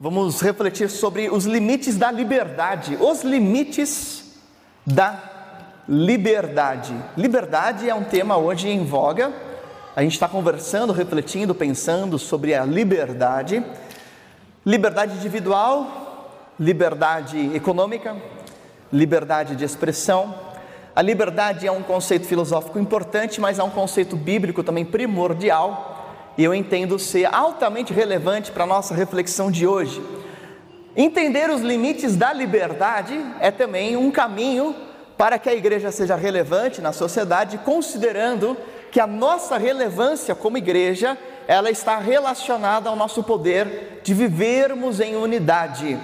Vamos refletir sobre os limites da liberdade. Os limites da liberdade. Liberdade é um tema hoje em voga. A gente está conversando, refletindo, pensando sobre a liberdade. Liberdade individual, liberdade econômica, liberdade de expressão. A liberdade é um conceito filosófico importante, mas é um conceito bíblico também primordial e eu entendo ser altamente relevante para a nossa reflexão de hoje. Entender os limites da liberdade é também um caminho para que a igreja seja relevante na sociedade, considerando que a nossa relevância como igreja, ela está relacionada ao nosso poder de vivermos em unidade.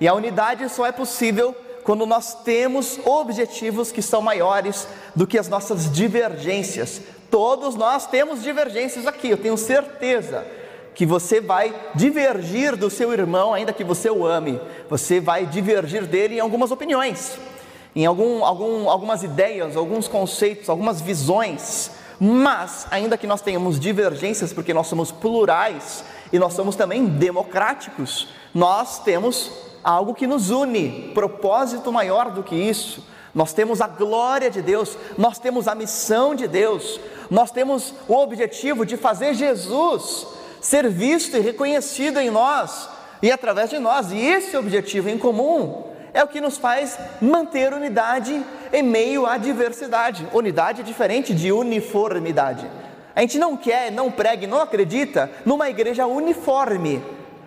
E a unidade só é possível quando nós temos objetivos que são maiores do que as nossas divergências, Todos nós temos divergências aqui, eu tenho certeza que você vai divergir do seu irmão, ainda que você o ame, você vai divergir dele em algumas opiniões, em algum, algum, algumas ideias, alguns conceitos, algumas visões, mas ainda que nós tenhamos divergências, porque nós somos plurais e nós somos também democráticos, nós temos algo que nos une, propósito maior do que isso. Nós temos a glória de Deus, nós temos a missão de Deus, nós temos o objetivo de fazer Jesus ser visto e reconhecido em nós e através de nós, e esse objetivo em comum é o que nos faz manter unidade em meio à diversidade. Unidade é diferente de uniformidade. A gente não quer, não prega, não acredita numa igreja uniforme.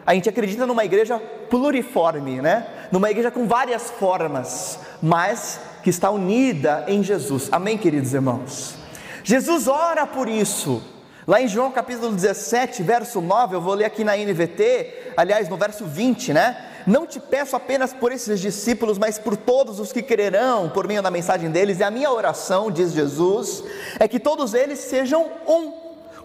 A gente acredita numa igreja pluriforme, né? Numa igreja com várias formas, mas que está unida em Jesus. Amém, queridos irmãos? Jesus ora por isso. Lá em João capítulo 17, verso 9, eu vou ler aqui na NVT, aliás, no verso 20, né? Não te peço apenas por esses discípulos, mas por todos os que crerão por meio da mensagem deles. E a minha oração, diz Jesus, é que todos eles sejam um,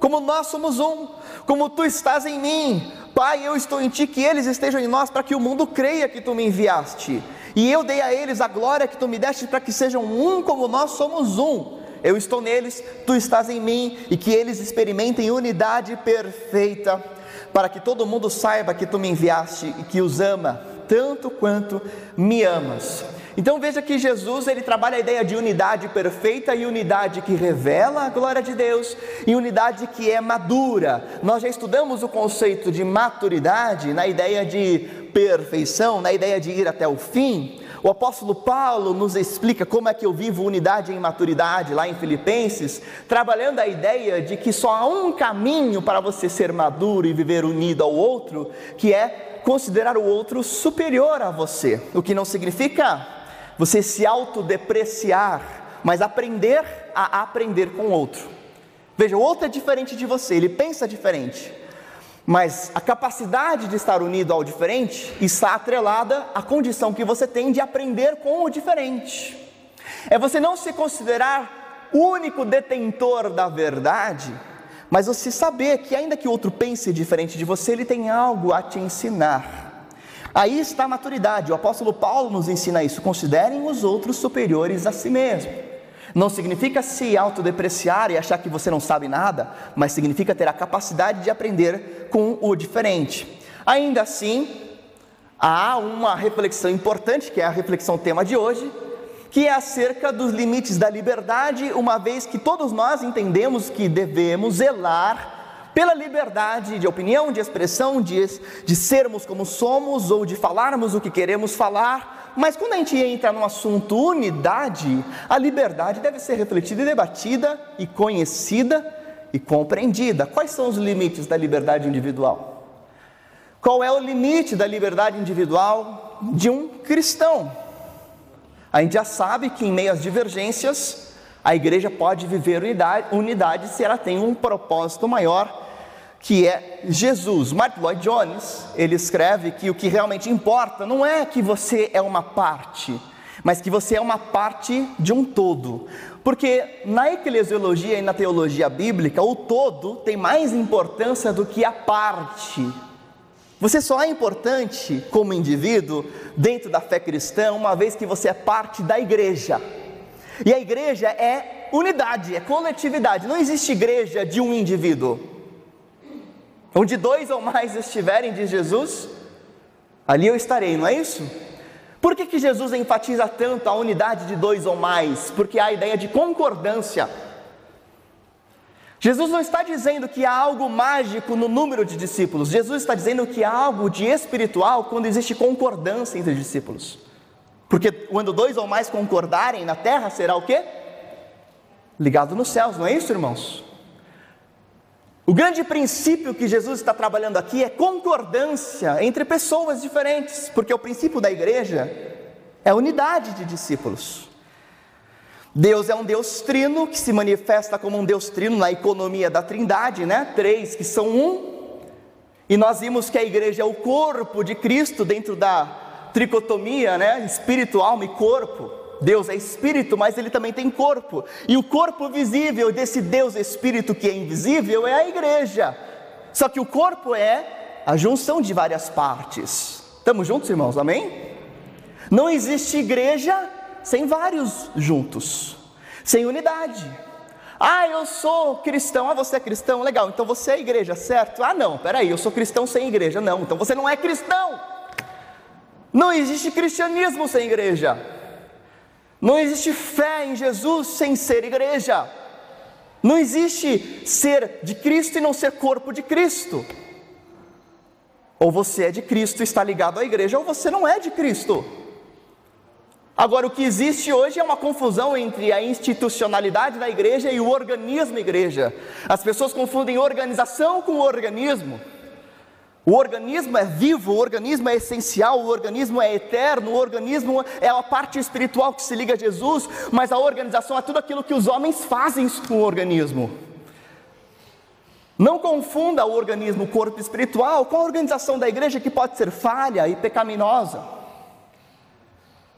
como nós somos um, como tu estás em mim. Pai, eu estou em ti, que eles estejam em nós, para que o mundo creia que tu me enviaste. E eu dei a eles a glória que tu me deste, para que sejam um como nós somos um eu estou neles, tu estás em mim, e que eles experimentem unidade perfeita, para que todo mundo saiba que tu me enviaste e que os ama, tanto quanto me amas. Então veja que Jesus ele trabalha a ideia de unidade perfeita e unidade que revela a glória de Deus e unidade que é madura. Nós já estudamos o conceito de maturidade na ideia de perfeição, na ideia de ir até o fim. O apóstolo Paulo nos explica como é que eu vivo unidade em maturidade lá em Filipenses, trabalhando a ideia de que só há um caminho para você ser maduro e viver unido ao outro, que é considerar o outro superior a você, o que não significa você se autodepreciar, mas aprender a aprender com o outro. Veja, o outro é diferente de você, ele pensa diferente. Mas a capacidade de estar unido ao diferente está atrelada à condição que você tem de aprender com o diferente. É você não se considerar único detentor da verdade, mas você saber que, ainda que o outro pense diferente de você, ele tem algo a te ensinar. Aí está a maturidade. O apóstolo Paulo nos ensina isso. Considerem os outros superiores a si mesmo. Não significa se autodepreciar e achar que você não sabe nada, mas significa ter a capacidade de aprender com o diferente. Ainda assim, há uma reflexão importante, que é a reflexão tema de hoje, que é acerca dos limites da liberdade, uma vez que todos nós entendemos que devemos zelar pela liberdade de opinião, de expressão, de, de sermos como somos ou de falarmos o que queremos falar, mas quando a gente entra no assunto unidade, a liberdade deve ser refletida e debatida e conhecida e compreendida. Quais são os limites da liberdade individual? Qual é o limite da liberdade individual de um cristão? A gente já sabe que em meio às divergências, a igreja pode viver unidade, unidade se ela tem um propósito maior que é Jesus. Mark Lloyd Jones, ele escreve que o que realmente importa não é que você é uma parte, mas que você é uma parte de um todo. Porque na eclesiologia e na teologia bíblica, o todo tem mais importância do que a parte. Você só é importante como indivíduo dentro da fé cristã, uma vez que você é parte da igreja. E a igreja é unidade, é coletividade. Não existe igreja de um indivíduo. Onde dois ou mais estiverem, diz Jesus, ali eu estarei, não é isso? Por que, que Jesus enfatiza tanto a unidade de dois ou mais? Porque há a ideia de concordância. Jesus não está dizendo que há algo mágico no número de discípulos, Jesus está dizendo que há algo de espiritual quando existe concordância entre discípulos. Porque quando dois ou mais concordarem na terra, será o quê? Ligado nos céus, não é isso, irmãos? O grande princípio que Jesus está trabalhando aqui é concordância entre pessoas diferentes, porque o princípio da igreja é unidade de discípulos. Deus é um Deus trino que se manifesta como um Deus trino na economia da Trindade, né? Três que são um. E nós vimos que a igreja é o corpo de Cristo dentro da tricotomia, né? Espírito, alma e corpo. Deus é espírito, mas ele também tem corpo. E o corpo visível desse Deus espírito que é invisível é a igreja. Só que o corpo é a junção de várias partes. Estamos juntos, irmãos? Amém? Não existe igreja sem vários juntos, sem unidade. Ah, eu sou cristão. Ah, você é cristão? Legal, então você é igreja, certo? Ah, não, peraí, eu sou cristão sem igreja. Não, então você não é cristão. Não existe cristianismo sem igreja. Não existe fé em Jesus sem ser igreja. Não existe ser de Cristo e não ser corpo de Cristo. Ou você é de Cristo e está ligado à igreja, ou você não é de Cristo. Agora, o que existe hoje é uma confusão entre a institucionalidade da igreja e o organismo igreja. As pessoas confundem organização com organismo. O organismo é vivo, o organismo é essencial, o organismo é eterno, o organismo é a parte espiritual que se liga a Jesus, mas a organização é tudo aquilo que os homens fazem com o organismo. Não confunda o organismo, o corpo espiritual, com a organização da igreja que pode ser falha e pecaminosa.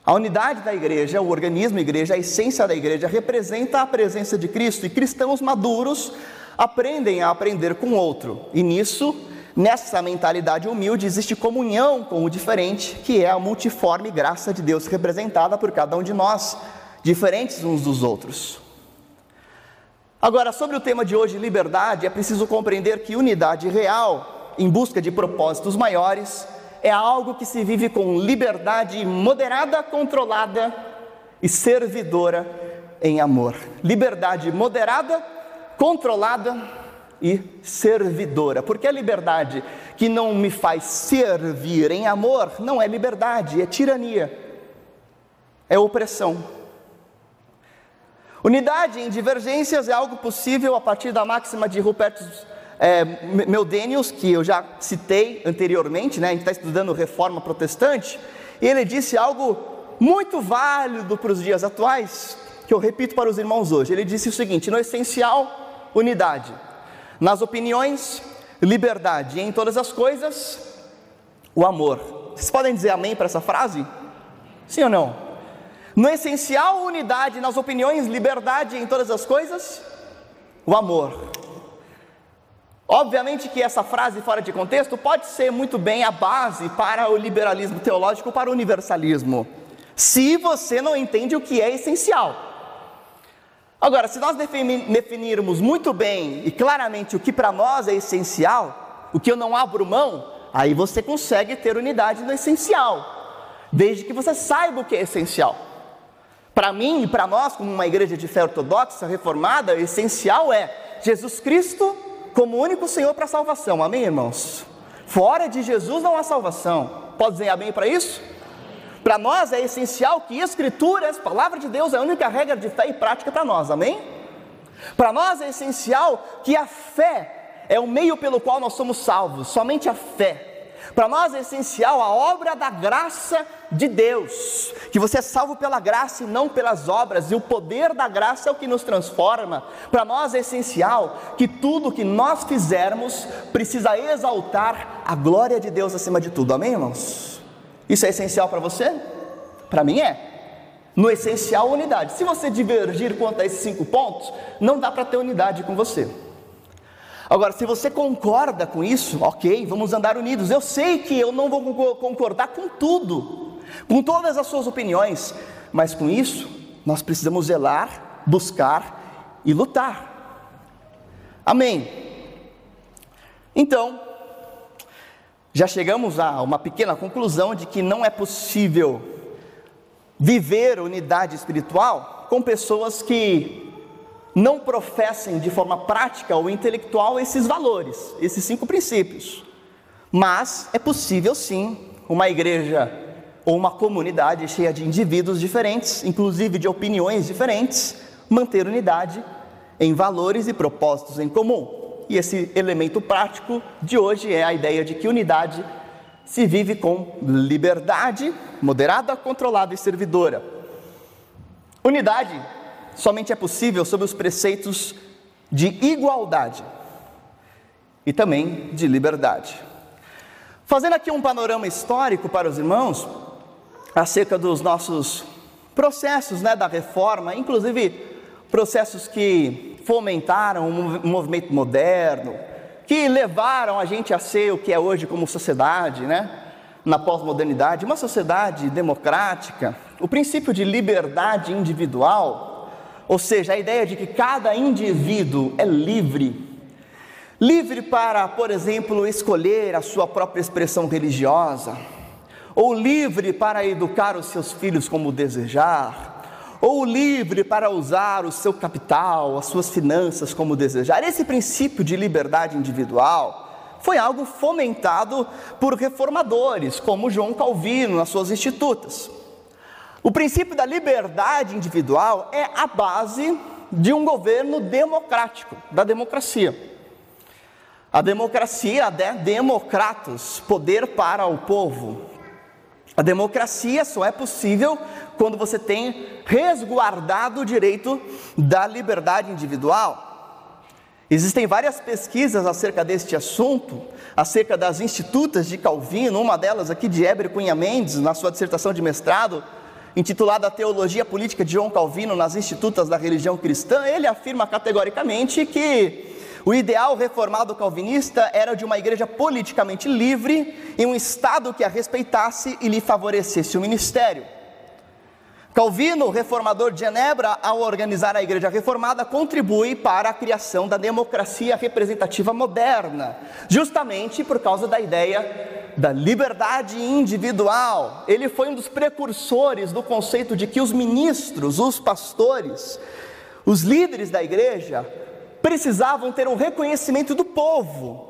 A unidade da igreja, o organismo igreja, a essência da igreja representa a presença de Cristo e cristãos maduros aprendem a aprender com o outro, e nisso Nessa mentalidade humilde existe comunhão com o diferente, que é a multiforme graça de Deus representada por cada um de nós, diferentes uns dos outros. Agora, sobre o tema de hoje, liberdade, é preciso compreender que unidade real, em busca de propósitos maiores, é algo que se vive com liberdade moderada, controlada e servidora em amor. Liberdade moderada, controlada e servidora. Porque a liberdade que não me faz servir em amor não é liberdade, é tirania, é opressão. Unidade em divergências é algo possível a partir da máxima de Rupertus é, Meldenius, que eu já citei anteriormente, né? a gente está estudando reforma protestante, e ele disse algo muito válido para os dias atuais, que eu repito para os irmãos hoje. Ele disse o seguinte: no essencial, unidade. Nas opiniões, liberdade. E em todas as coisas, o amor. Vocês podem dizer amém para essa frase? Sim ou não? No essencial, unidade. Nas opiniões, liberdade. Em todas as coisas, o amor. Obviamente que essa frase fora de contexto pode ser muito bem a base para o liberalismo teológico, para o universalismo, se você não entende o que é essencial. Agora, se nós definirmos muito bem e claramente o que para nós é essencial, o que eu não abro mão, aí você consegue ter unidade no essencial, desde que você saiba o que é essencial. Para mim e para nós, como uma igreja de fé ortodoxa, reformada, o essencial é Jesus Cristo como único Senhor para a salvação. Amém, irmãos? Fora de Jesus não há salvação. Pode dizer amém para isso? Para nós é essencial que Escrituras, palavra de Deus, é a única regra de fé e prática para nós, amém? Para nós é essencial que a fé é o meio pelo qual nós somos salvos, somente a fé. Para nós é essencial a obra da graça de Deus, que você é salvo pela graça e não pelas obras, e o poder da graça é o que nos transforma. Para nós é essencial que tudo que nós fizermos precisa exaltar a glória de Deus acima de tudo, amém, irmãos? Isso é essencial para você? Para mim é. No essencial, unidade. Se você divergir quanto a esses cinco pontos, não dá para ter unidade com você. Agora, se você concorda com isso, ok, vamos andar unidos. Eu sei que eu não vou concordar com tudo, com todas as suas opiniões, mas com isso, nós precisamos zelar, buscar e lutar. Amém. Então, já chegamos a uma pequena conclusão de que não é possível viver unidade espiritual com pessoas que não professem de forma prática ou intelectual esses valores, esses cinco princípios. Mas é possível sim uma igreja ou uma comunidade cheia de indivíduos diferentes, inclusive de opiniões diferentes, manter unidade em valores e propósitos em comum. E esse elemento prático de hoje é a ideia de que unidade se vive com liberdade, moderada, controlada e servidora. Unidade somente é possível sob os preceitos de igualdade e também de liberdade. Fazendo aqui um panorama histórico para os irmãos acerca dos nossos processos né, da reforma, inclusive processos que fomentaram um movimento moderno, que levaram a gente a ser o que é hoje como sociedade, né? Na pós-modernidade, uma sociedade democrática, o princípio de liberdade individual, ou seja, a ideia de que cada indivíduo é livre, livre para, por exemplo, escolher a sua própria expressão religiosa, ou livre para educar os seus filhos como desejar, ou livre para usar o seu capital, as suas finanças como desejar. Esse princípio de liberdade individual foi algo fomentado por reformadores, como João Calvino nas suas institutas. O princípio da liberdade individual é a base de um governo democrático, da democracia. A democracia, a de democratos, poder para o povo. A democracia só é possível quando você tem resguardado o direito da liberdade individual. Existem várias pesquisas acerca deste assunto, acerca das institutas de Calvino, uma delas aqui de Heber Cunha Mendes, na sua dissertação de mestrado, intitulada Teologia Política de João Calvino nas Institutas da Religião Cristã, ele afirma categoricamente que o ideal reformado calvinista era de uma igreja politicamente livre, em um Estado que a respeitasse e lhe favorecesse o ministério. Calvino, reformador de Genebra, ao organizar a Igreja Reformada, contribui para a criação da democracia representativa moderna, justamente por causa da ideia da liberdade individual. Ele foi um dos precursores do conceito de que os ministros, os pastores, os líderes da igreja precisavam ter um reconhecimento do povo.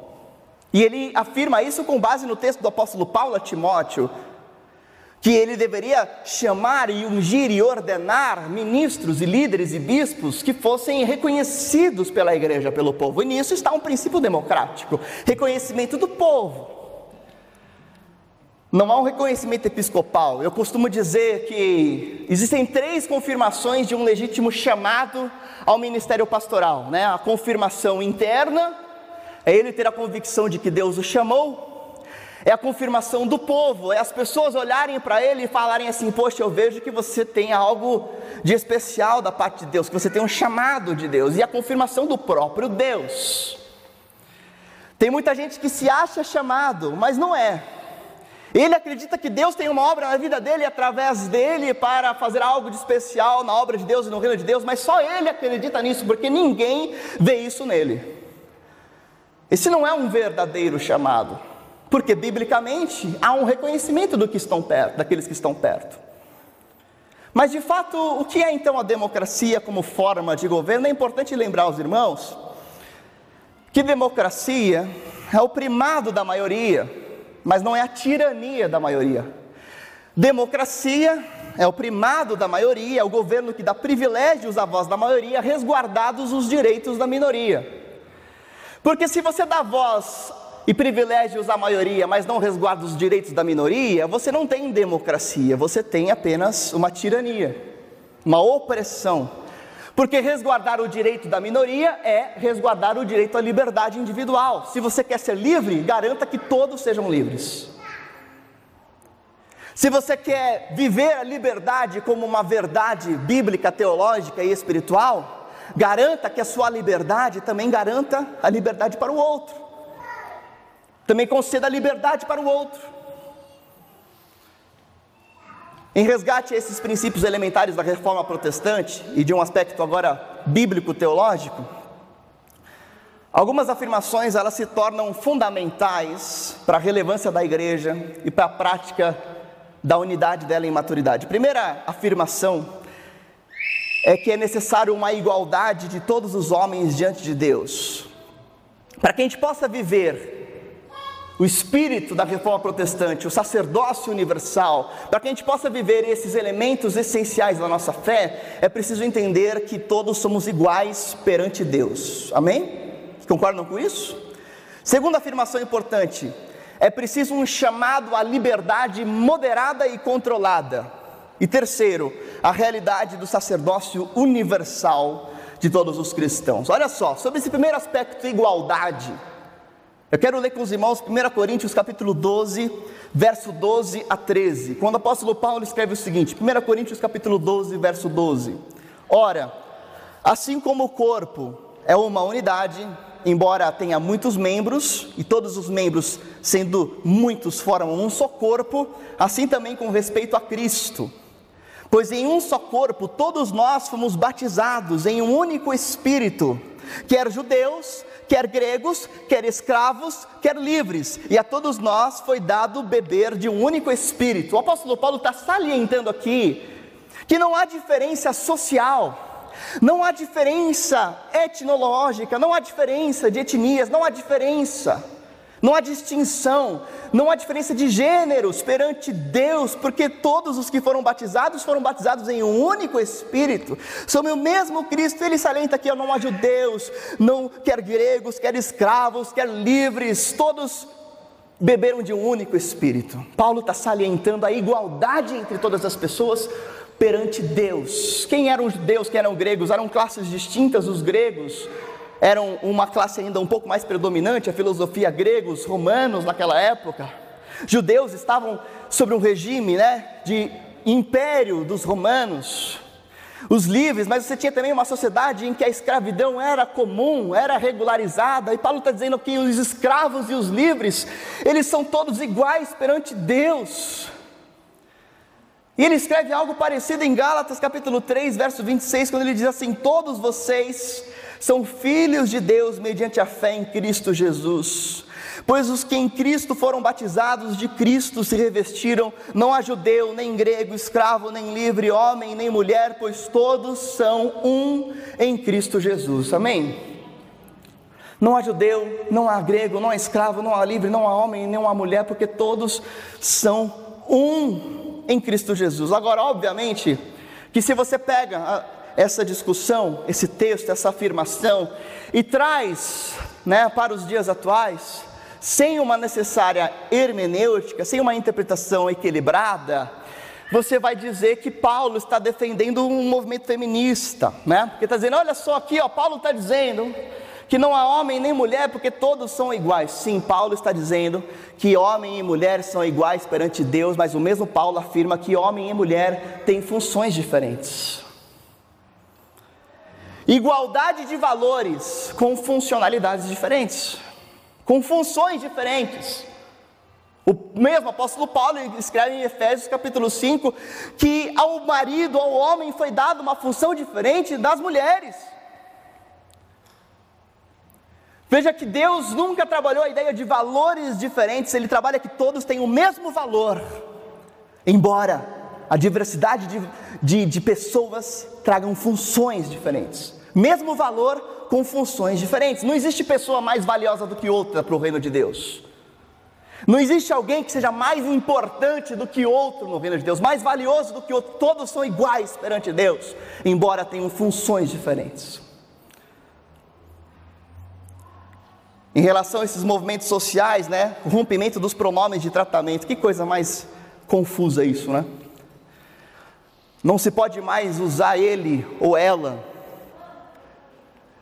E ele afirma isso com base no texto do apóstolo Paulo a Timóteo, que ele deveria chamar e ungir e ordenar ministros e líderes e bispos que fossem reconhecidos pela igreja, pelo povo. E nisso está um princípio democrático: reconhecimento do povo. Não há um reconhecimento episcopal. Eu costumo dizer que existem três confirmações de um legítimo chamado ao ministério pastoral, né? A confirmação interna é ele ter a convicção de que Deus o chamou, é a confirmação do povo, é as pessoas olharem para ele e falarem assim: Poxa, eu vejo que você tem algo de especial da parte de Deus, que você tem um chamado de Deus, e a confirmação do próprio Deus. Tem muita gente que se acha chamado, mas não é. Ele acredita que Deus tem uma obra na vida dele através dele para fazer algo de especial na obra de Deus e no reino de Deus, mas só ele acredita nisso, porque ninguém vê isso nele. Esse não é um verdadeiro chamado. Porque biblicamente há um reconhecimento do que estão perto, daqueles que estão perto. Mas de fato, o que é então a democracia como forma de governo? É importante lembrar aos irmãos que democracia é o primado da maioria, mas não é a tirania da maioria. Democracia é o primado da maioria, é o governo que dá privilégios à voz da maioria, resguardados os direitos da minoria. Porque se você dá voz e privilégios à maioria, mas não resguarda os direitos da minoria, você não tem democracia, você tem apenas uma tirania, uma opressão. Porque resguardar o direito da minoria é resguardar o direito à liberdade individual. Se você quer ser livre, garanta que todos sejam livres. Se você quer viver a liberdade como uma verdade bíblica, teológica e espiritual, garanta que a sua liberdade também garanta a liberdade para o outro. Também conceda liberdade para o outro. Em resgate a esses princípios elementares da reforma protestante e de um aspecto agora bíblico teológico, Algumas afirmações elas se tornam fundamentais para a relevância da igreja e para a prática da unidade dela em maturidade. Primeira afirmação é que é necessário uma igualdade de todos os homens diante de Deus. Para que a gente possa viver o espírito da reforma protestante, o sacerdócio universal, para que a gente possa viver esses elementos essenciais da nossa fé, é preciso entender que todos somos iguais perante Deus. Amém? Concordam com isso? Segunda afirmação importante: é preciso um chamado à liberdade moderada e controlada. E terceiro, a realidade do sacerdócio universal de todos os cristãos. Olha só, sobre esse primeiro aspecto, igualdade. Eu quero ler com os irmãos 1 Coríntios capítulo 12, verso 12 a 13. Quando o apóstolo Paulo escreve o seguinte, 1 Coríntios capítulo 12, verso 12. Ora, assim como o corpo é uma unidade, embora tenha muitos membros, e todos os membros, sendo muitos, formam um só corpo, assim também com respeito a Cristo. Pois em um só corpo todos nós fomos batizados em um único Espírito, quer judeus, quer gregos, quer escravos, quer livres, e a todos nós foi dado beber de um único Espírito. O apóstolo Paulo está salientando aqui que não há diferença social, não há diferença etnológica, não há diferença de etnias, não há diferença não há distinção, não há diferença de gêneros perante Deus, porque todos os que foram batizados foram batizados em um único Espírito. Sobre o mesmo Cristo, ele salienta que não há judeus, não quer gregos, quer escravos, quer livres, todos beberam de um único Espírito. Paulo está salientando a igualdade entre todas as pessoas perante Deus. Quem eram os judeus, quem eram gregos? Eram classes distintas, os gregos eram uma classe ainda um pouco mais predominante, a filosofia gregos, romanos naquela época. Judeus estavam sobre um regime né, de império dos romanos, os livres, mas você tinha também uma sociedade em que a escravidão era comum, era regularizada, e Paulo está dizendo que os escravos e os livres, eles são todos iguais perante Deus. E ele escreve algo parecido em Gálatas capítulo 3, verso 26, quando ele diz assim: Todos vocês são filhos de Deus mediante a fé em Cristo Jesus. Pois os que em Cristo foram batizados de Cristo se revestiram, não há judeu, nem grego, escravo, nem livre, homem, nem mulher, pois todos são um em Cristo Jesus. Amém? Não há judeu, não há grego, não há escravo, não há livre, não há homem, nem há mulher, porque todos são um em Cristo Jesus. Agora, obviamente, que se você pega essa discussão, esse texto, essa afirmação e traz né, para os dias atuais, sem uma necessária hermenêutica, sem uma interpretação equilibrada, você vai dizer que Paulo está defendendo um movimento feminista, né? Porque está dizendo, olha só aqui, ó, Paulo está dizendo que não há homem nem mulher, porque todos são iguais. Sim, Paulo está dizendo que homem e mulher são iguais perante Deus, mas o mesmo Paulo afirma que homem e mulher têm funções diferentes. Igualdade de valores com funcionalidades diferentes, com funções diferentes. O mesmo apóstolo Paulo escreve em Efésios capítulo 5 que ao marido, ao homem, foi dada uma função diferente das mulheres. Veja que Deus nunca trabalhou a ideia de valores diferentes, Ele trabalha que todos têm o mesmo valor, embora a diversidade de, de, de pessoas tragam funções diferentes. Mesmo valor com funções diferentes. Não existe pessoa mais valiosa do que outra para o reino de Deus. Não existe alguém que seja mais importante do que outro no reino de Deus, mais valioso do que outro. Todos são iguais perante Deus, embora tenham funções diferentes. Em relação a esses movimentos sociais, né, o rompimento dos pronomes de tratamento, que coisa mais confusa isso, né? Não se pode mais usar ele ou ela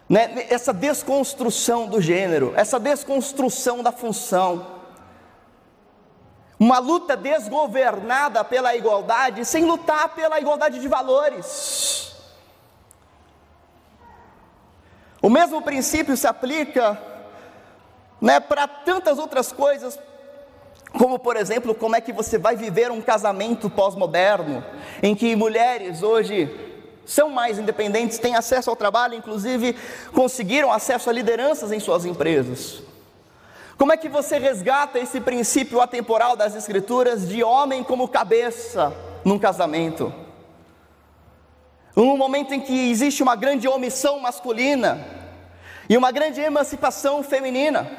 né? essa desconstrução do gênero, essa desconstrução da função. Uma luta desgovernada pela igualdade, sem lutar pela igualdade de valores. O mesmo princípio se aplica né, para tantas outras coisas, como por exemplo, como é que você vai viver um casamento pós-moderno, em que mulheres hoje são mais independentes, têm acesso ao trabalho, inclusive conseguiram acesso a lideranças em suas empresas. Como é que você resgata esse princípio atemporal das Escrituras de homem como cabeça num casamento? Num momento em que existe uma grande omissão masculina e uma grande emancipação feminina.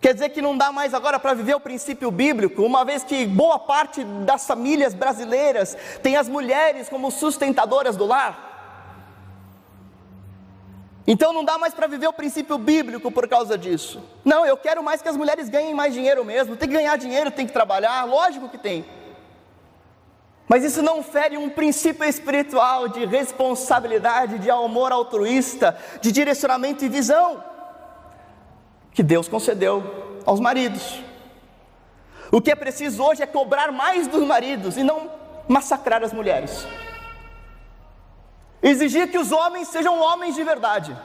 Quer dizer que não dá mais agora para viver o princípio bíblico, uma vez que boa parte das famílias brasileiras tem as mulheres como sustentadoras do lar. Então não dá mais para viver o princípio bíblico por causa disso. Não, eu quero mais que as mulheres ganhem mais dinheiro mesmo. Tem que ganhar dinheiro, tem que trabalhar, lógico que tem. Mas isso não fere um princípio espiritual de responsabilidade, de amor altruísta, de direcionamento e visão que Deus concedeu aos maridos. O que é preciso hoje é cobrar mais dos maridos e não massacrar as mulheres. Exigir que os homens sejam homens de verdade.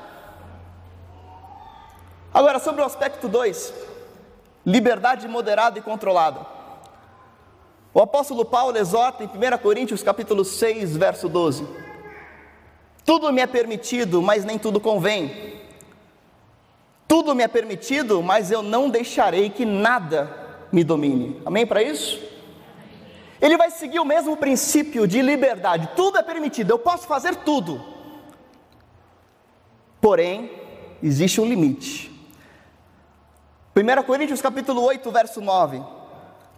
Agora, sobre o aspecto 2, liberdade moderada e controlada. O apóstolo Paulo exorta em 1 Coríntios capítulo 6, verso 12. Tudo me é permitido, mas nem tudo convém. Tudo me é permitido, mas eu não deixarei que nada me domine. Amém para isso? Ele vai seguir o mesmo princípio de liberdade. Tudo é permitido, eu posso fazer tudo. Porém, existe um limite. 1 Coríntios capítulo 8, verso 9.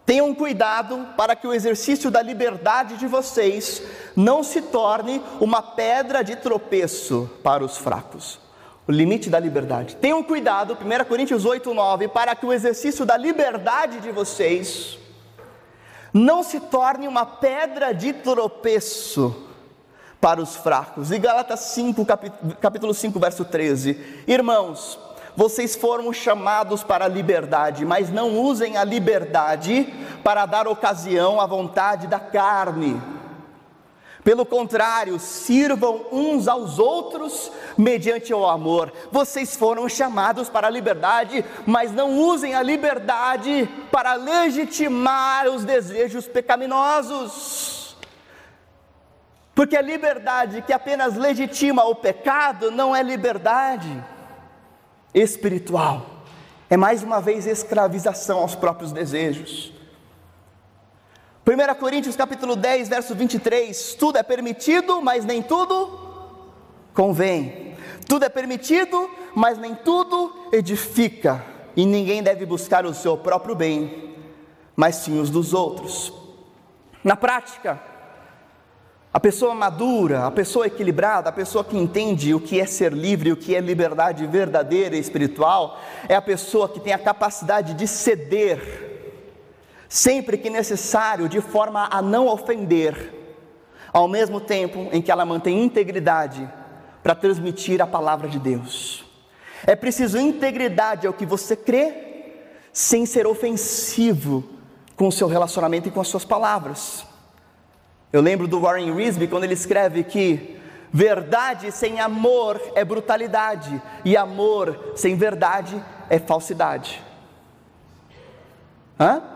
Tenham cuidado para que o exercício da liberdade de vocês não se torne uma pedra de tropeço para os fracos o limite da liberdade. Tenham cuidado, 1 Coríntios 8, 9, para que o exercício da liberdade de vocês não se torne uma pedra de tropeço para os fracos. E Gálatas 5, capítulo 5, verso 13. Irmãos, vocês foram chamados para a liberdade, mas não usem a liberdade para dar ocasião à vontade da carne pelo contrário, sirvam uns aos outros mediante o amor. Vocês foram chamados para a liberdade, mas não usem a liberdade para legitimar os desejos pecaminosos. Porque a liberdade que apenas legitima o pecado não é liberdade espiritual, é mais uma vez escravização aos próprios desejos. 1 Coríntios capítulo 10, verso 23, tudo é permitido, mas nem tudo convém. Tudo é permitido, mas nem tudo edifica. E ninguém deve buscar o seu próprio bem, mas sim os dos outros. Na prática, a pessoa madura, a pessoa equilibrada, a pessoa que entende o que é ser livre, o que é liberdade verdadeira e espiritual, é a pessoa que tem a capacidade de ceder sempre que necessário, de forma a não ofender, ao mesmo tempo em que ela mantém integridade para transmitir a palavra de Deus. É preciso integridade ao que você crê, sem ser ofensivo com o seu relacionamento e com as suas palavras. Eu lembro do Warren Risby quando ele escreve que verdade sem amor é brutalidade e amor sem verdade é falsidade. Hã?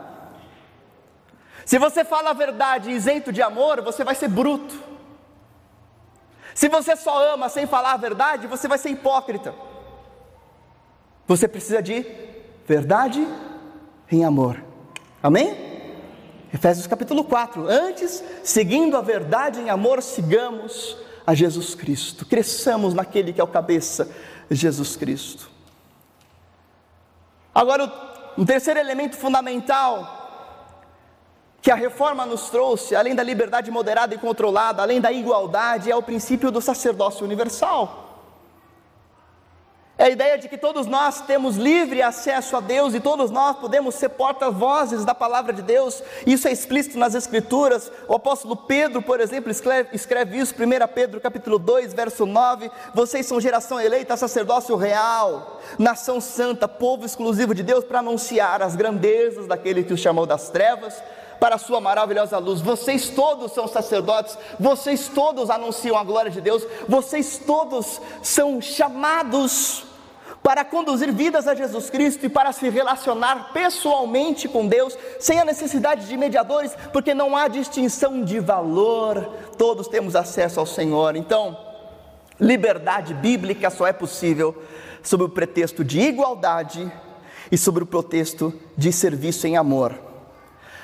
Se você fala a verdade isento de amor, você vai ser bruto. Se você só ama sem falar a verdade, você vai ser hipócrita. Você precisa de verdade em amor. Amém? Efésios capítulo 4. Antes, seguindo a verdade em amor, sigamos a Jesus Cristo. Cresçamos naquele que é o cabeça, Jesus Cristo. Agora, um terceiro elemento fundamental que a reforma nos trouxe, além da liberdade moderada e controlada, além da igualdade, é o princípio do sacerdócio universal. É a ideia de que todos nós temos livre acesso a Deus e todos nós podemos ser porta-vozes da palavra de Deus. Isso é explícito nas Escrituras. O apóstolo Pedro, por exemplo, escreve, escreve isso, 1 Pedro capítulo 2, verso 9. Vocês são geração eleita, sacerdócio real, nação santa, povo exclusivo de Deus, para anunciar as grandezas daquele que os chamou das trevas para a sua maravilhosa luz. Vocês todos são sacerdotes, vocês todos anunciam a glória de Deus, vocês todos são chamados para conduzir vidas a Jesus Cristo e para se relacionar pessoalmente com Deus, sem a necessidade de mediadores, porque não há distinção de valor, todos temos acesso ao Senhor. Então, liberdade bíblica só é possível sob o pretexto de igualdade e sob o pretexto de serviço em amor.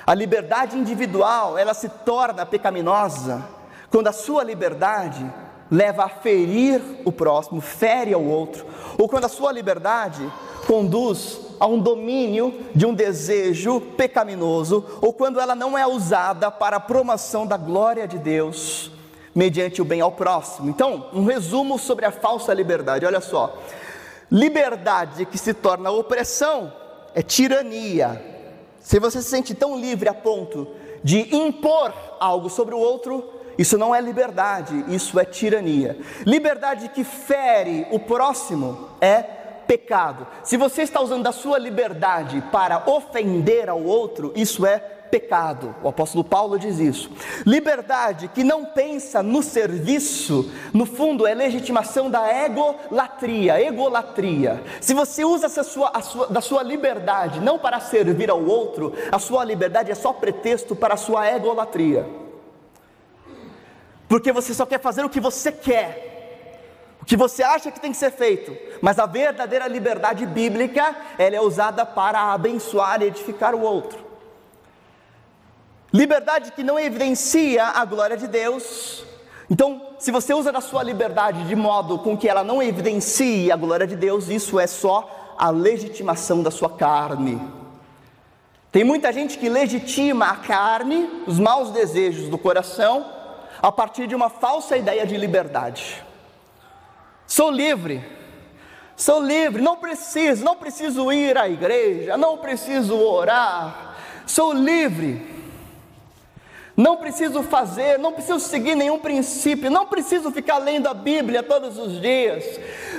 A liberdade individual, ela se torna pecaminosa quando a sua liberdade leva a ferir o próximo, fere ao outro, ou quando a sua liberdade conduz a um domínio de um desejo pecaminoso, ou quando ela não é usada para a promoção da glória de Deus, mediante o bem ao próximo. Então, um resumo sobre a falsa liberdade, olha só. Liberdade que se torna opressão é tirania. Se você se sente tão livre a ponto de impor algo sobre o outro, isso não é liberdade, isso é tirania. Liberdade que fere o próximo é pecado. Se você está usando da sua liberdade para ofender ao outro, isso é pecado. O apóstolo Paulo diz isso. Liberdade que não pensa no serviço, no fundo é legitimação da egolatria, egolatria. Se você usa sua, sua, da sua liberdade não para servir ao outro, a sua liberdade é só pretexto para a sua egolatria porque você só quer fazer o que você quer, o que você acha que tem que ser feito, mas a verdadeira liberdade bíblica, ela é usada para abençoar e edificar o outro. Liberdade que não evidencia a glória de Deus. Então, se você usa da sua liberdade de modo com que ela não evidencie a glória de Deus, isso é só a legitimação da sua carne. Tem muita gente que legitima a carne, os maus desejos do coração, a partir de uma falsa ideia de liberdade. Sou livre, sou livre, não preciso, não preciso ir à igreja, não preciso orar, sou livre. Não preciso fazer, não preciso seguir nenhum princípio, não preciso ficar lendo a Bíblia todos os dias.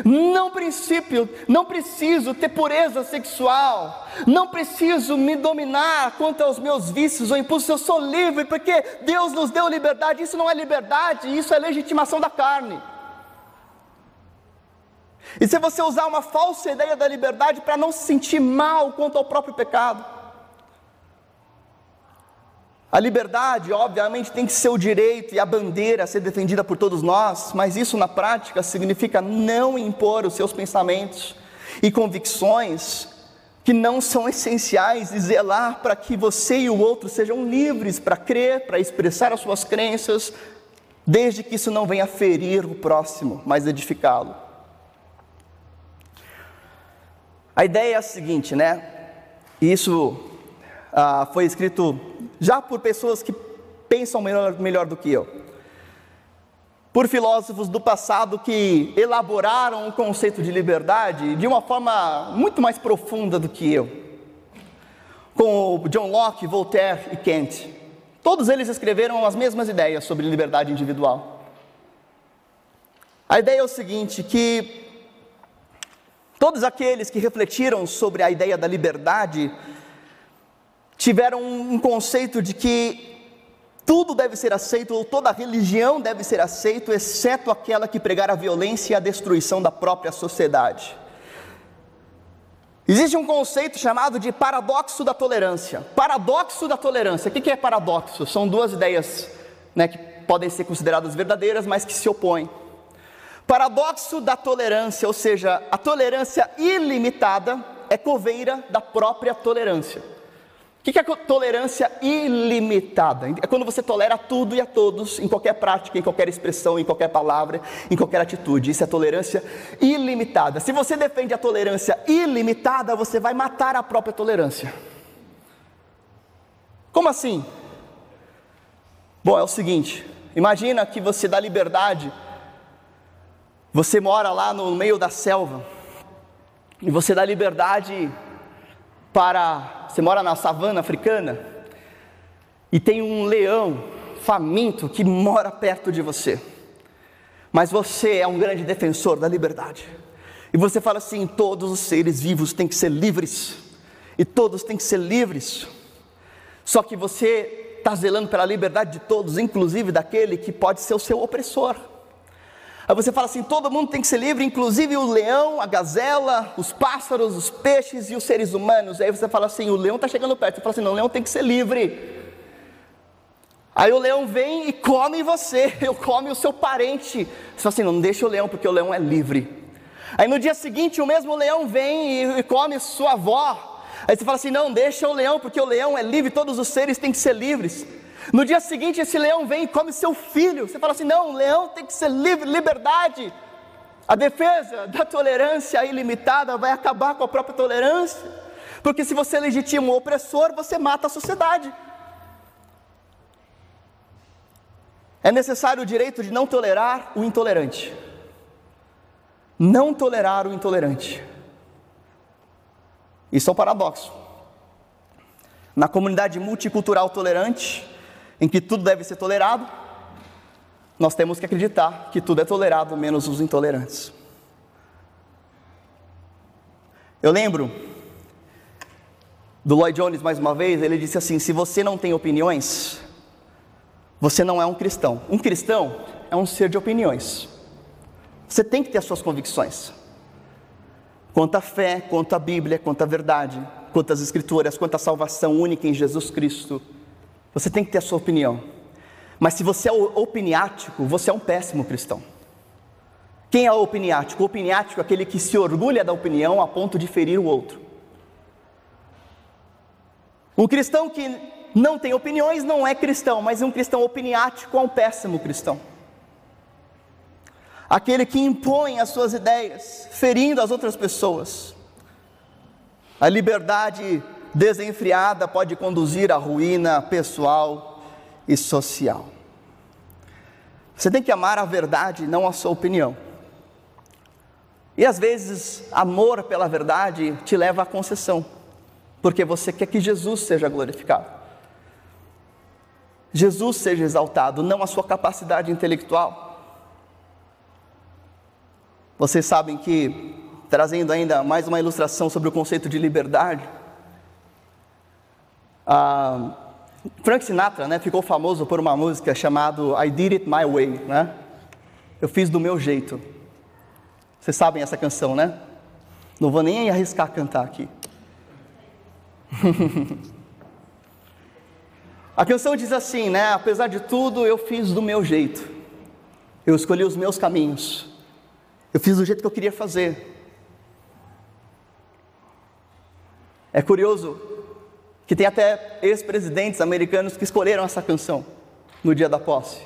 Não princípio, não preciso ter pureza sexual. Não preciso me dominar quanto aos meus vícios ou impulsos. Eu sou livre porque Deus nos deu liberdade. Isso não é liberdade, isso é legitimação da carne. E se você usar uma falsa ideia da liberdade para não se sentir mal quanto ao próprio pecado, a liberdade, obviamente, tem que ser o direito e a bandeira a ser defendida por todos nós, mas isso na prática significa não impor os seus pensamentos e convicções que não são essenciais e zelar para que você e o outro sejam livres para crer, para expressar as suas crenças, desde que isso não venha ferir o próximo, mas edificá-lo. A ideia é a seguinte, né? Isso ah, foi escrito já por pessoas que pensam melhor, melhor do que eu, por filósofos do passado que elaboraram o conceito de liberdade de uma forma muito mais profunda do que eu, como John Locke, Voltaire e Kant. Todos eles escreveram as mesmas ideias sobre liberdade individual. A ideia é o seguinte: que todos aqueles que refletiram sobre a ideia da liberdade tiveram um conceito de que tudo deve ser aceito, ou toda religião deve ser aceita, exceto aquela que pregar a violência e a destruição da própria sociedade. Existe um conceito chamado de paradoxo da tolerância. Paradoxo da tolerância. O que é paradoxo? São duas ideias né, que podem ser consideradas verdadeiras, mas que se opõem. Paradoxo da tolerância, ou seja, a tolerância ilimitada é coveira da própria tolerância. O que é tolerância ilimitada? É quando você tolera tudo e a todos, em qualquer prática, em qualquer expressão, em qualquer palavra, em qualquer atitude. Isso é tolerância ilimitada. Se você defende a tolerância ilimitada, você vai matar a própria tolerância. Como assim? Bom, é o seguinte: imagina que você dá liberdade, você mora lá no meio da selva, e você dá liberdade para. Você mora na savana africana e tem um leão faminto que mora perto de você, mas você é um grande defensor da liberdade. E você fala assim: todos os seres vivos têm que ser livres, e todos têm que ser livres. Só que você está zelando pela liberdade de todos, inclusive daquele que pode ser o seu opressor. Aí você fala assim: todo mundo tem que ser livre, inclusive o leão, a gazela, os pássaros, os peixes e os seres humanos. Aí você fala assim: o leão está chegando perto. Você fala assim: não, o leão tem que ser livre. Aí o leão vem e come você, eu come o seu parente. Você fala assim: não deixa o leão, porque o leão é livre. Aí no dia seguinte o mesmo leão vem e come sua avó. Aí você fala assim: não, deixa o leão, porque o leão é livre, todos os seres têm que ser livres. No dia seguinte, esse leão vem e come seu filho. Você fala assim: não, leão tem que ser livre, liberdade. A defesa da tolerância ilimitada vai acabar com a própria tolerância. Porque se você legitima o opressor, você mata a sociedade. É necessário o direito de não tolerar o intolerante. Não tolerar o intolerante. Isso é um paradoxo. Na comunidade multicultural tolerante, em que tudo deve ser tolerado, nós temos que acreditar que tudo é tolerado, menos os intolerantes. Eu lembro do Lloyd Jones mais uma vez, ele disse assim: se você não tem opiniões, você não é um cristão. Um cristão é um ser de opiniões. Você tem que ter as suas convicções. Quanto à fé, quanto à Bíblia, quanto à verdade, quanto às Escrituras, quanto à salvação única em Jesus Cristo. Você tem que ter a sua opinião. Mas se você é opiniático, você é um péssimo cristão. Quem é o opiniático? O opiniático é aquele que se orgulha da opinião a ponto de ferir o outro. Um cristão que não tem opiniões não é cristão, mas um cristão opiniático é um péssimo cristão. Aquele que impõe as suas ideias, ferindo as outras pessoas. A liberdade desenfreada pode conduzir à ruína pessoal e social. Você tem que amar a verdade, não a sua opinião. E às vezes, amor pela verdade te leva à concessão, porque você quer que Jesus seja glorificado. Jesus seja exaltado, não a sua capacidade intelectual. Vocês sabem que, trazendo ainda mais uma ilustração sobre o conceito de liberdade, ah, Frank Sinatra né, ficou famoso por uma música chamada I Did It My Way, né? Eu fiz do meu jeito. Vocês sabem essa canção, né? Não vou nem arriscar cantar aqui. A canção diz assim, né? Apesar de tudo, eu fiz do meu jeito. Eu escolhi os meus caminhos. Eu fiz do jeito que eu queria fazer. É curioso que tem até ex-presidentes americanos que escolheram essa canção no dia da posse.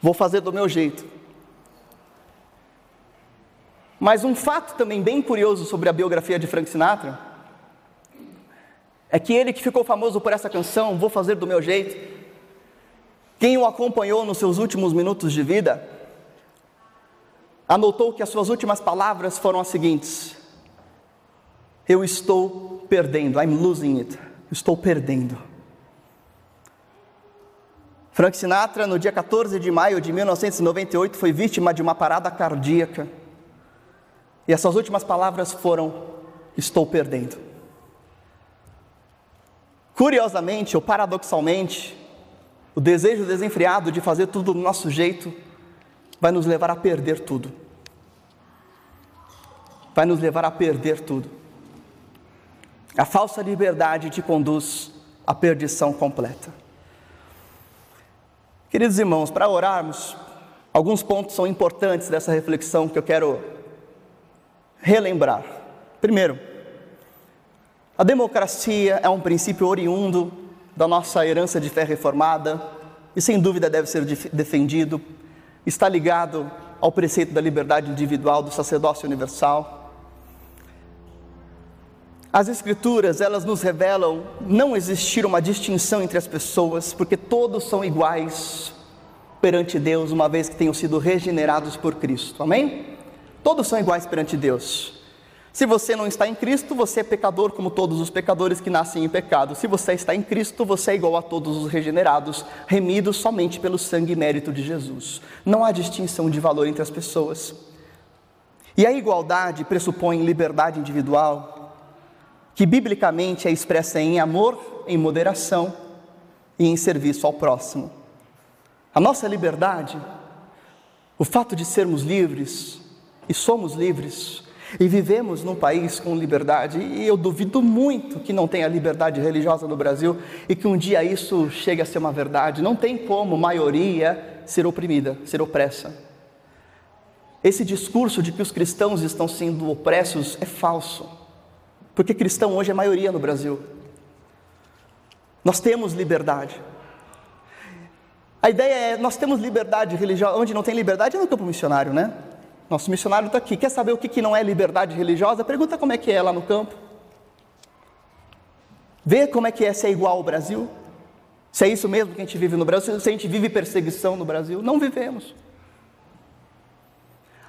Vou fazer do meu jeito. Mas um fato também bem curioso sobre a biografia de Frank Sinatra é que ele que ficou famoso por essa canção, Vou fazer do meu jeito, quem o acompanhou nos seus últimos minutos de vida, anotou que as suas últimas palavras foram as seguintes: eu estou perdendo, I'm losing it, estou perdendo. Frank Sinatra, no dia 14 de maio de 1998, foi vítima de uma parada cardíaca. E as suas últimas palavras foram: Estou perdendo. Curiosamente ou paradoxalmente, o desejo desenfreado de fazer tudo do nosso jeito vai nos levar a perder tudo. Vai nos levar a perder tudo. A falsa liberdade te conduz à perdição completa. Queridos irmãos, para orarmos, alguns pontos são importantes dessa reflexão que eu quero relembrar. Primeiro, a democracia é um princípio oriundo da nossa herança de fé reformada e sem dúvida deve ser defendido, está ligado ao preceito da liberdade individual do sacerdócio universal. As escrituras, elas nos revelam não existir uma distinção entre as pessoas, porque todos são iguais perante Deus, uma vez que tenham sido regenerados por Cristo. Amém? Todos são iguais perante Deus. Se você não está em Cristo, você é pecador como todos os pecadores que nascem em pecado. Se você está em Cristo, você é igual a todos os regenerados, remidos somente pelo sangue e mérito de Jesus. Não há distinção de valor entre as pessoas. E a igualdade pressupõe liberdade individual, que biblicamente é expressa em amor, em moderação e em serviço ao próximo. A nossa liberdade O fato de sermos livres, e somos livres, e vivemos num país com liberdade, e eu duvido muito que não tenha liberdade religiosa no Brasil e que um dia isso chegue a ser uma verdade. Não tem como maioria ser oprimida, ser opressa. Esse discurso de que os cristãos estão sendo opressos é falso, porque cristão hoje é maioria no Brasil. Nós temos liberdade. A ideia é, nós temos liberdade religiosa, onde não tem liberdade é no campo missionário, né? Nosso missionário está aqui. Quer saber o que, que não é liberdade religiosa? Pergunta como é que é lá no campo. Vê como é que é ser igual ao Brasil. Se é isso mesmo que a gente vive no Brasil, se a gente vive perseguição no Brasil, não vivemos.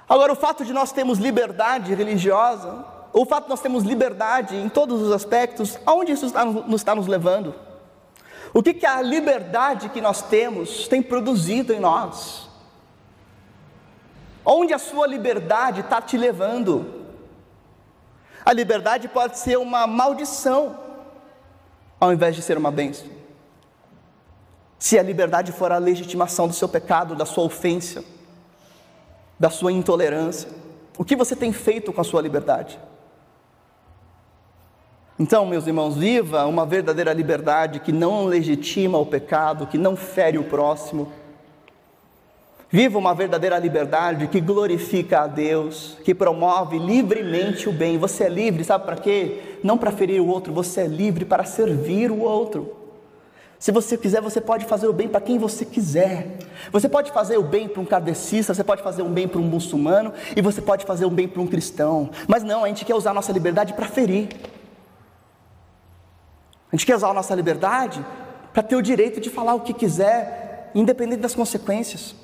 Agora, o fato de nós termos liberdade religiosa, o fato de nós termos liberdade em todos os aspectos, aonde isso está, nos está nos levando? O que, que a liberdade que nós temos tem produzido em nós? Onde a sua liberdade está te levando? A liberdade pode ser uma maldição, ao invés de ser uma bênção. Se a liberdade for a legitimação do seu pecado, da sua ofensa, da sua intolerância, o que você tem feito com a sua liberdade? Então, meus irmãos, viva uma verdadeira liberdade que não legitima o pecado, que não fere o próximo Viva uma verdadeira liberdade que glorifica a Deus, que promove livremente o bem. Você é livre, sabe para quê? Não para ferir o outro, você é livre para servir o outro. Se você quiser, você pode fazer o bem para quem você quiser. Você pode fazer o bem para um kardecista, você pode fazer um bem para um muçulmano e você pode fazer um bem para um cristão. Mas não, a gente quer usar a nossa liberdade para ferir. A gente quer usar a nossa liberdade para ter o direito de falar o que quiser, independente das consequências.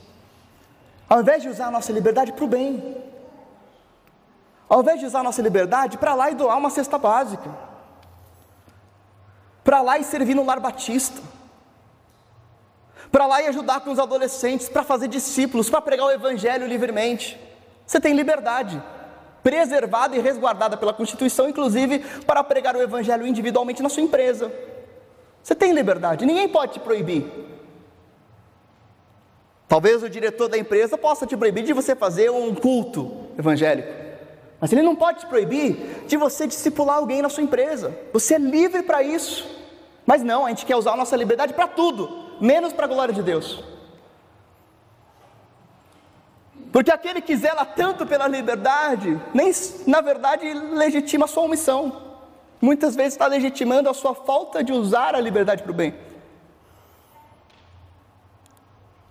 Ao invés de usar a nossa liberdade para o bem, ao invés de usar a nossa liberdade para lá e doar uma cesta básica, para lá e servir no lar batista, para lá e ajudar com os adolescentes, para fazer discípulos, para pregar o evangelho livremente. Você tem liberdade, preservada e resguardada pela Constituição, inclusive para pregar o evangelho individualmente na sua empresa. Você tem liberdade, ninguém pode te proibir. Talvez o diretor da empresa possa te proibir de você fazer um culto evangélico, mas ele não pode te proibir de você discipular alguém na sua empresa. Você é livre para isso. Mas não, a gente quer usar a nossa liberdade para tudo, menos para a glória de Deus. Porque aquele que zela tanto pela liberdade, nem na verdade legitima a sua omissão. Muitas vezes está legitimando a sua falta de usar a liberdade para o bem.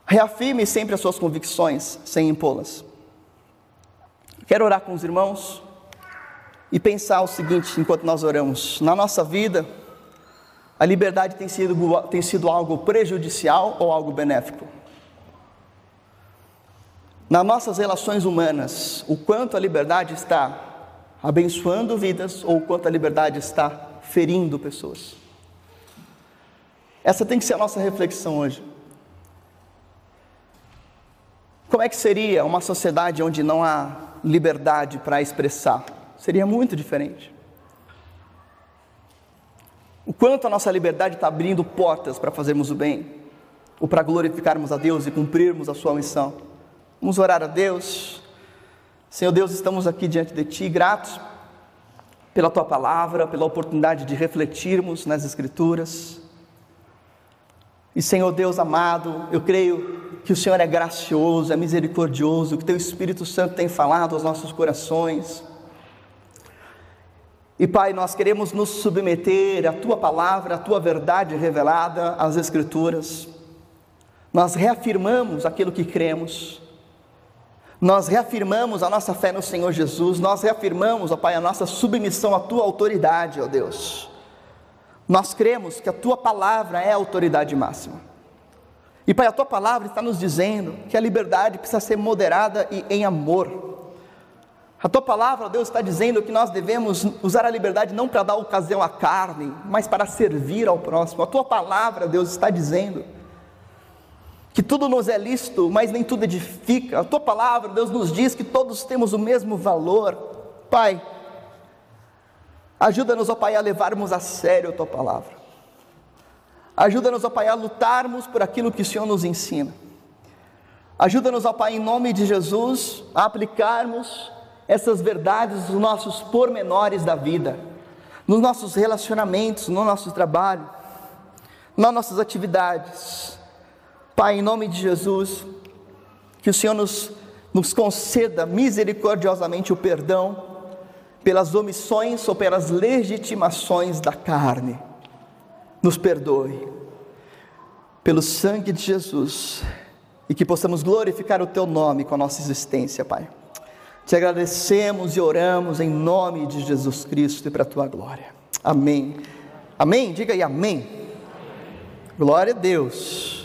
Reafirme sempre as suas convicções sem impô-las. Quero orar com os irmãos e pensar o seguinte enquanto nós oramos: na nossa vida, a liberdade tem sido, tem sido algo prejudicial ou algo benéfico? Nas nossas relações humanas, o quanto a liberdade está abençoando vidas ou o quanto a liberdade está ferindo pessoas? Essa tem que ser a nossa reflexão hoje. Como é que seria uma sociedade onde não há liberdade para expressar? Seria muito diferente. O quanto a nossa liberdade está abrindo portas para fazermos o bem, ou para glorificarmos a Deus e cumprirmos a sua missão. Vamos orar a Deus. Senhor Deus, estamos aqui diante de Ti, gratos pela Tua palavra, pela oportunidade de refletirmos nas Escrituras. E Senhor Deus amado, eu creio que o Senhor é gracioso, é misericordioso, que Teu Espírito Santo tem falado aos nossos corações. E Pai, nós queremos nos submeter à Tua palavra, à Tua verdade revelada, às Escrituras. Nós reafirmamos aquilo que cremos. Nós reafirmamos a nossa fé no Senhor Jesus. Nós reafirmamos, ó Pai, a nossa submissão à Tua autoridade, ó Deus. Nós cremos que a Tua palavra é a autoridade máxima. E Pai, a tua palavra está nos dizendo que a liberdade precisa ser moderada e em amor. A tua palavra, Deus, está dizendo que nós devemos usar a liberdade não para dar ocasião à carne, mas para servir ao próximo. A tua palavra, Deus, está dizendo que tudo nos é lícito, mas nem tudo edifica. A tua palavra, Deus, nos diz que todos temos o mesmo valor. Pai, ajuda-nos, ó Pai, a levarmos a sério a tua palavra. Ajuda-nos, ó Pai, a lutarmos por aquilo que o Senhor nos ensina. Ajuda-nos, ó Pai, em nome de Jesus, a aplicarmos essas verdades nos nossos pormenores da vida, nos nossos relacionamentos, no nosso trabalho, nas nossas atividades. Pai, em nome de Jesus, que o Senhor nos, nos conceda misericordiosamente o perdão pelas omissões ou pelas legitimações da carne. Nos perdoe, pelo sangue de Jesus, e que possamos glorificar o Teu nome com a nossa existência, Pai. Te agradecemos e oramos em nome de Jesus Cristo e para a Tua glória. Amém. Amém? Diga aí, amém. Glória a Deus.